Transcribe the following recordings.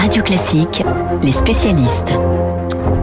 Radio Classique, les spécialistes.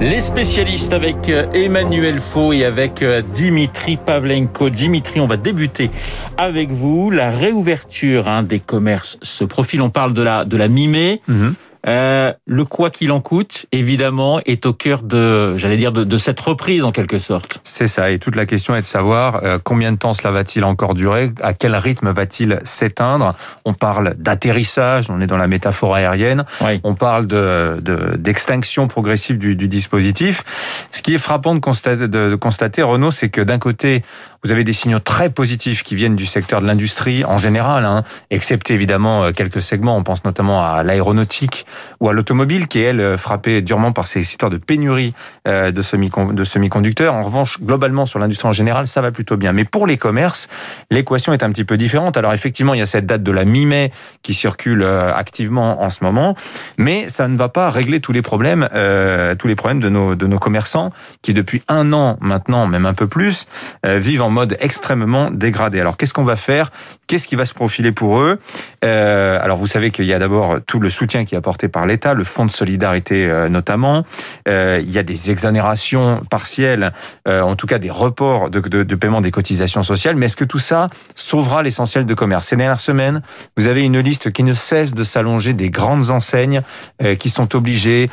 Les spécialistes avec euh, Emmanuel Faux et avec euh, Dimitri Pavlenko. Dimitri, on va débuter avec vous. La réouverture hein, des commerces se profile. On parle de la, de la mi-mai. Mhm. Euh, le quoi qu'il en coûte, évidemment, est au cœur de, j'allais dire, de, cette reprise en quelque sorte. C'est ça. Et toute la question est de savoir euh, combien de temps cela va-t-il encore durer, à quel rythme va-t-il s'éteindre? On parle d'atterrissage, on est dans la métaphore aérienne. On parle de, d'extinction progressive du, dispositif. Ce qui est frappant de constater, de, constater Renault, c'est que d'un côté, vous avez des signaux très positifs qui viennent du secteur de l'industrie en général, hein, excepté évidemment euh, quelques segments. On pense notamment à l'aéronautique ou à l'automobile, qui est, elle, euh, frappée durement par ces histoires de pénurie euh, de semi-conducteurs. En revanche, globalement, sur l'industrie en général, ça va plutôt bien. Mais pour les commerces, l'équation est un petit peu différente. Alors effectivement, il y a cette date de la mi-mai qui circule activement en ce moment, mais ça ne va pas régler tous les problèmes, tous les problèmes de nos, de nos commerçants qui, depuis un an maintenant, même un peu plus, vivent en mode extrêmement dégradé. Alors qu'est-ce qu'on va faire? Qu'est-ce qui va se profiler pour eux? Alors vous savez qu'il y a d'abord tout le soutien qui est apporté par l'État, le fonds de solidarité euh, notamment. Euh, il y a des exonérations partielles, euh, en tout cas des reports de, paiement des cotisations sociales. Mais est-ce que tout ça sauvera l'essentiel de commerce? Ces dernières semaines, vous avez une liste qui ne cesse de s'allonger des grandes enseignes qui sont obligées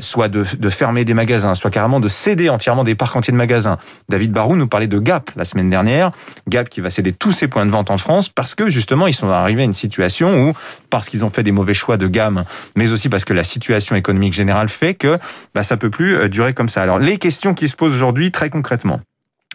soit de, de, fermer des magasins, soit carrément de céder entièrement des parcs entiers de magasins. David Barou nous parlait de Gap la semaine dernière. Gap qui va céder tous ses points de vente en France parce que justement ils sont arrivés à une situation où, parce qu'ils ont fait des mauvais choix de gamme mais aussi parce que la situation économique générale fait que bah, ça peut plus euh, durer comme ça. Alors les questions qui se posent aujourd'hui très concrètement.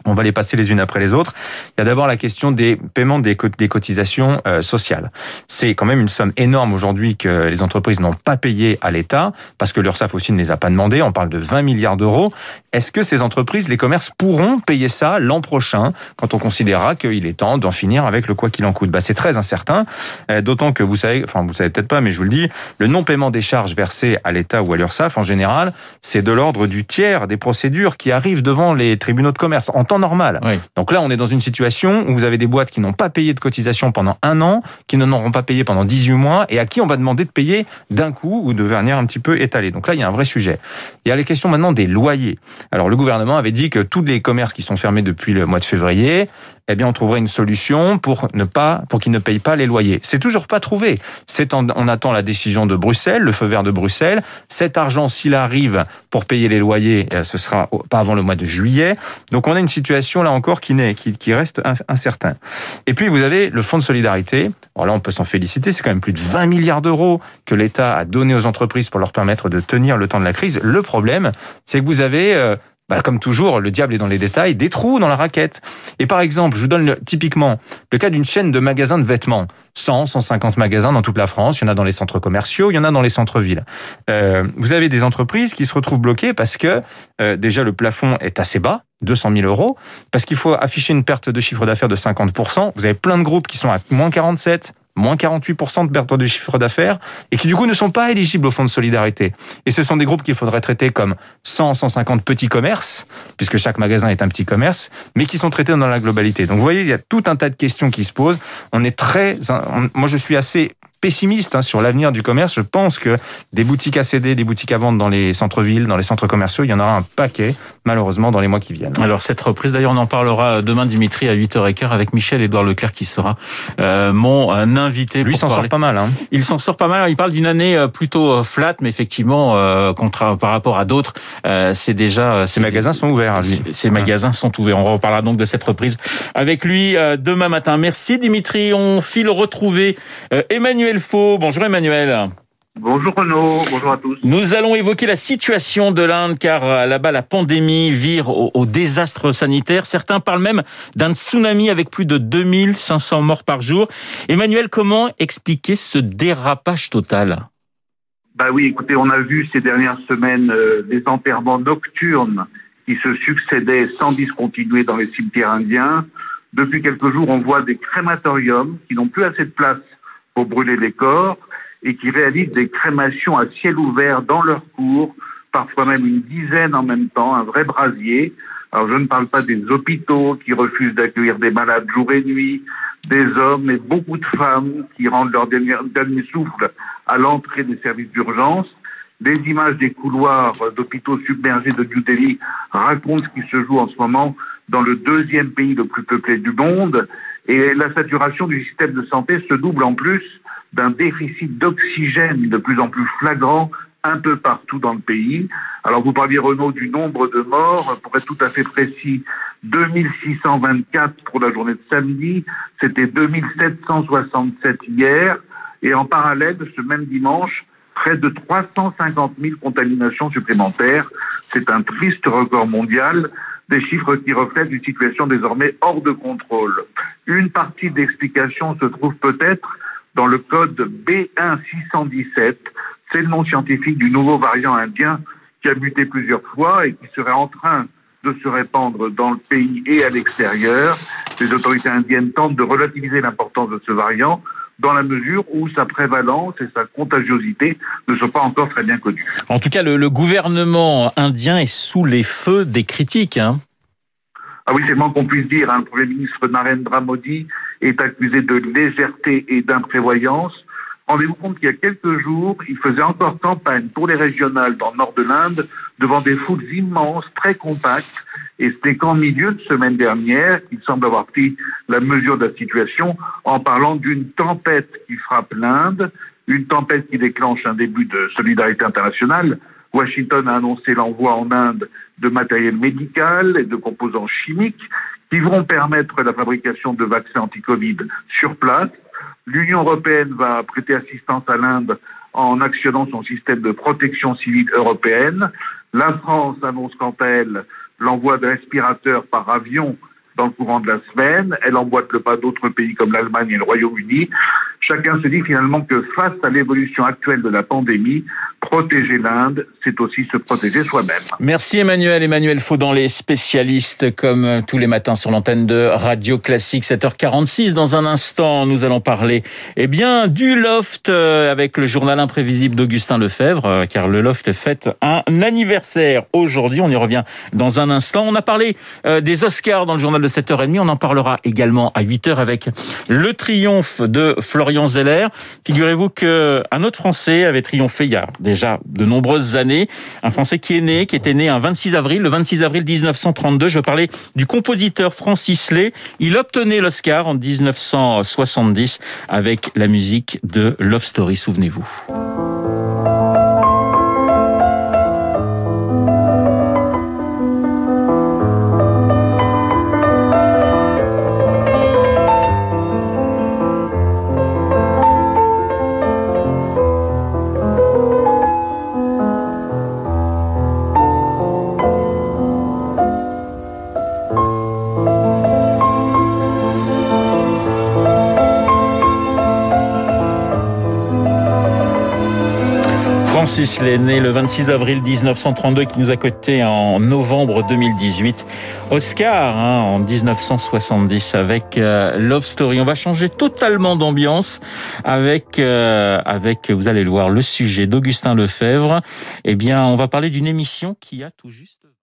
On va les passer les unes après les autres. Il y a d'abord la question des paiements des cotisations euh, sociales. C'est quand même une somme énorme aujourd'hui que les entreprises n'ont pas payé à l'État parce que l'URSSAF aussi ne les a pas demandé. On parle de 20 milliards d'euros. Est-ce que ces entreprises, les commerces pourront payer ça l'an prochain quand on considérera qu'il est temps d'en finir avec le quoi qu'il en coûte? Bah, C'est très incertain, euh, d'autant que vous savez, enfin vous savez peut-être pas, mais je vous le dis, le non-paiement des charges versées à l'État ou à l'URSSAF en général, c'est de l'ordre du tiers des procédures qui arrivent devant les tribunaux de commerce temps normal. Donc là, on est dans une situation où vous avez des boîtes qui n'ont pas payé de cotisation pendant un an, qui n'en auront pas payé pendant 18 mois, et à qui on va demander de payer d'un coup ou de venir un petit peu étalé. Donc là, il y a un vrai sujet. Il y a les questions maintenant des loyers. Alors le gouvernement avait dit que tous les commerces qui sont fermés depuis le mois de février, eh bien, on trouverait une solution pour ne pas, pour qu'ils ne payent pas les loyers. C'est toujours pas trouvé. C'est on attend la décision de Bruxelles, le feu vert de Bruxelles. Cet argent, s'il arrive pour payer les loyers, eh, ce sera pas avant le mois de juillet. Donc, on a une situation là encore qui qui, qui reste incertain. Et puis, vous avez le fonds de solidarité. Alors là, on peut s'en féliciter. C'est quand même plus de 20 milliards d'euros que l'État a donné aux entreprises pour leur permettre de tenir le temps de la crise. Le problème, c'est que vous avez euh, bah, comme toujours, le diable est dans les détails, des trous dans la raquette. Et par exemple, je vous donne typiquement le cas d'une chaîne de magasins de vêtements. 100, 150 magasins dans toute la France. Il y en a dans les centres commerciaux, il y en a dans les centres-villes. Euh, vous avez des entreprises qui se retrouvent bloquées parce que euh, déjà le plafond est assez bas, 200 000 euros, parce qu'il faut afficher une perte de chiffre d'affaires de 50%. Vous avez plein de groupes qui sont à moins 47, moins 48% de perte de chiffre d'affaires, et qui du coup ne sont pas éligibles au fonds de solidarité. Et ce sont des groupes qu'il faudrait traiter comme 100, 150 petits commerces, puisque chaque magasin est un petit commerce, mais qui sont traités dans la globalité. Donc vous voyez, il y a tout un tas de questions qui se posent. On est très, moi je suis assez pessimiste hein, sur l'avenir du commerce. Je pense que des boutiques à céder, des boutiques à vendre dans les centres-villes, dans les centres commerciaux, il y en aura un paquet, malheureusement, dans les mois qui viennent. Alors cette reprise, d'ailleurs, on en parlera demain, Dimitri, à 8h15 avec Michel-Édouard Leclerc qui sera euh, mon euh, invité. Lui s'en sort pas mal. Hein. Il s'en sort pas mal. Il parle d'une année euh, plutôt flat, mais effectivement, euh, contre, par rapport à d'autres, euh, c'est déjà... Ces magasins sont ouverts. Hein, lui. Ces magasins sont ouverts. On reparlera donc de cette reprise avec lui demain matin. Merci Dimitri. On file retrouver Emmanuel Emmanuel Bonjour Emmanuel. Bonjour Renaud, bonjour à tous. Nous allons évoquer la situation de l'Inde car euh, là-bas la pandémie vire au, désastre sanitaire. Certains parlent même d'un tsunami avec plus de 2500 morts par jour. Emmanuel, comment expliquer ce dérapage total? Bah oui, écoutez, on a vu ces dernières semaines euh, des enterrements nocturnes qui se succédaient sans discontinuer dans les cimetières indiens. Depuis quelques jours, on voit des crématoriums qui n'ont plus assez de place pour brûler les corps et qui réalisent des crémations à ciel ouvert dans leur cours, parfois même une dizaine en même temps, un vrai brasier. Alors je ne parle pas des hôpitaux qui refusent d'accueillir des malades jour et nuit, des hommes et beaucoup de femmes qui rendent leur dernier, souffle à l'entrée des services d'urgence. Les images des couloirs d'hôpitaux submergés de New Delhi racontent ce qui se joue en ce moment dans le deuxième pays le plus peuplé du monde. Et la saturation du système de santé se double en plus d'un déficit d'oxygène de plus en plus flagrant un peu partout dans le pays. Alors vous parliez Renaud du nombre de morts, pour être tout à fait précis, 2624 pour la journée de samedi, c'était 2767 hier, et en parallèle, ce même dimanche, près de 350 000 contaminations supplémentaires. C'est un triste record mondial, des chiffres qui reflètent une situation désormais hors de contrôle. Une partie d'explication se trouve peut-être dans le code B1617. C'est le nom scientifique du nouveau variant indien qui a muté plusieurs fois et qui serait en train de se répandre dans le pays et à l'extérieur. Les autorités indiennes tentent de relativiser l'importance de ce variant dans la mesure où sa prévalence et sa contagiosité ne sont pas encore très bien connues. En tout cas, le, gouvernement indien est sous les feux des critiques. Hein. Ah oui, c'est moins qu'on puisse dire. Hein. Le Premier ministre Narendra Modi est accusé de légèreté et d'imprévoyance. Rendez-vous compte qu'il y a quelques jours, il faisait encore campagne pour les régionales dans le nord de l'Inde devant des foules immenses, très compactes. Et c'était qu'en milieu de semaine dernière qu'il semble avoir pris la mesure de la situation en parlant d'une tempête qui frappe l'Inde, une tempête qui déclenche un début de solidarité internationale. Washington a annoncé l'envoi en Inde de matériel médical et de composants chimiques qui vont permettre la fabrication de vaccins anti-Covid sur place. L'Union européenne va prêter assistance à l'Inde en actionnant son système de protection civile européenne. La France annonce quant à elle l'envoi de respirateurs par avion dans le courant de la semaine. Elle emboîte le pas d'autres pays comme l'Allemagne et le Royaume-Uni. Chacun se dit finalement que face à l'évolution actuelle de la pandémie, protéger l'Inde, c'est aussi se protéger soi-même. Merci Emmanuel. Emmanuel Faudan, les spécialistes comme euh, tous les matins sur l'antenne de Radio Classique 7h46. Dans un instant, nous allons parler eh bien du loft euh, avec le journal imprévisible d'Augustin Lefebvre euh, car le loft fête un anniversaire aujourd'hui. On y revient dans un instant. On a parlé des Oscars dans le journal de 7h30. On en parlera également à 8h avec le triomphe de Florian Zeller. Figurez-vous qu'un autre Français avait triomphé il de nombreuses années. Un Français qui est né, qui était né un 26 avril, le 26 avril 1932. Je veux parler du compositeur Francis Lay. Il obtenait l'Oscar en 1970 avec la musique de Love Story, souvenez-vous. Francis Lay, né le 26 avril 1932, qui nous a coté en novembre 2018. Oscar hein, en 1970 avec euh, Love Story. On va changer totalement d'ambiance avec, euh, avec, vous allez le voir, le sujet d'Augustin Lefebvre. Eh bien, on va parler d'une émission qui a tout juste